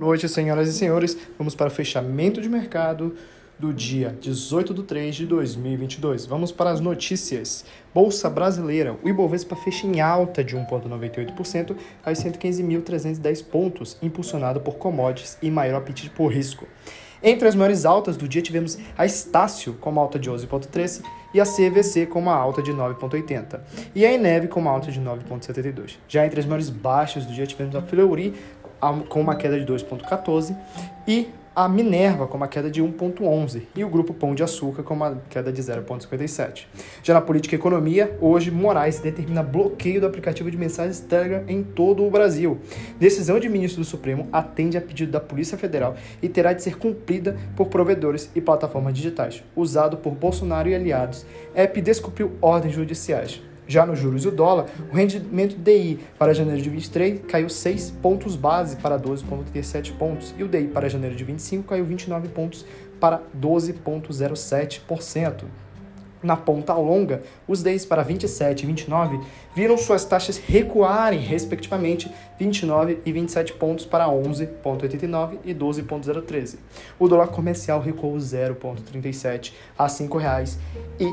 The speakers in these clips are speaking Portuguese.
Noite, senhoras e senhores. Vamos para o fechamento de mercado do dia 18 de 3 de 2022. Vamos para as notícias. Bolsa Brasileira. O Ibovespa fecha em alta de 1,98% aos 115.310 pontos, impulsionado por commodities e maior apetite por risco. Entre as maiores altas do dia tivemos a Estácio com uma alta de 11,13 e a CVC com uma alta de 9,80 e a Eneve com uma alta de 9,72. Já entre as maiores baixas do dia tivemos a Fleury com uma queda de 2,14 e a Minerva com uma queda de 1,11 e o Grupo Pão de Açúcar com uma queda de 0,57. Já na política e economia, hoje Moraes determina bloqueio do aplicativo de mensagens Telegram em todo o Brasil. Decisão de ministro do Supremo atende a pedido da Polícia Federal e terá de ser cumprida por provedores e plataformas digitais. Usado por Bolsonaro e aliados, app descumpriu ordens judiciais. Já nos juros e o dólar, o rendimento DI para janeiro de 23 caiu 6 pontos base para 12,37 pontos e o DI para janeiro de 25 caiu 29 pontos para 12,07%. Na ponta longa, os DIs para 27 e 29 viram suas taxas recuarem, respectivamente, 29 e 27 pontos para 11,89 e 12,013. O dólar comercial recuou 0,37 a R$ 5,00 e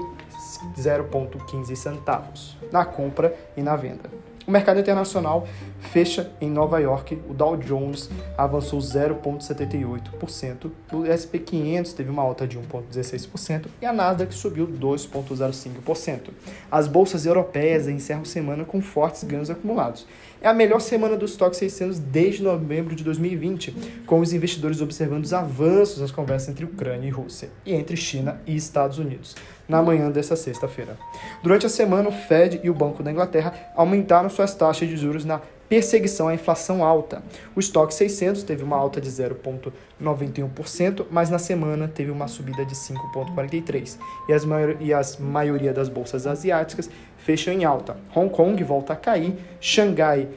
0,15 centavos na compra e na venda. O mercado internacional fecha em Nova York, o Dow Jones avançou 0,78%, o S&P 500 teve uma alta de 1,16% e a Nasdaq subiu 2,05%. As bolsas europeias encerram semana com fortes ganhos acumulados. É a melhor semana do estoque 600 desde novembro de 2020, com os investidores observando os avanços das conversas entre Ucrânia e Rússia e entre China e Estados Unidos na manhã desta sexta-feira. Durante a semana, o Fed e o Banco da Inglaterra aumentaram suas taxas de juros na perseguição à inflação alta. O estoque 600 teve uma alta de 0,91%, mas na semana teve uma subida de 5,43%. E, as e as maioria das bolsas asiáticas fecham em alta. Hong Kong volta a cair, Xangai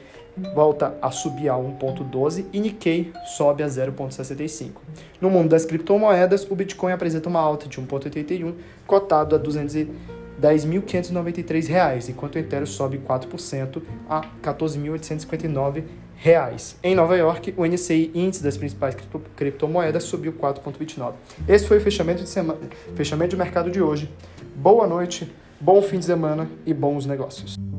volta a subir a 1,12 e Nikkei sobe a 0,65. No mundo das criptomoedas, o Bitcoin apresenta uma alta de 1,81, cotado a 210.593 reais, enquanto o Ethereum sobe 4% a 14.859 reais. Em Nova York, o NCI, índice das principais criptomoedas, subiu 4,29. Esse foi o fechamento de semana, fechamento de mercado de hoje. Boa noite, bom fim de semana e bons negócios.